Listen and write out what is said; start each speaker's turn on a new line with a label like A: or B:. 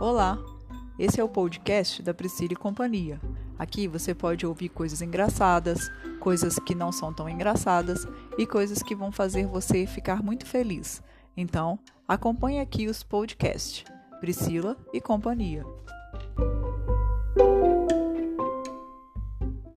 A: Olá, esse é o podcast da Priscila e Companhia. Aqui você pode ouvir coisas engraçadas, coisas que não são tão engraçadas e coisas que vão fazer você ficar muito feliz. Então, acompanhe aqui os podcasts Priscila e Companhia.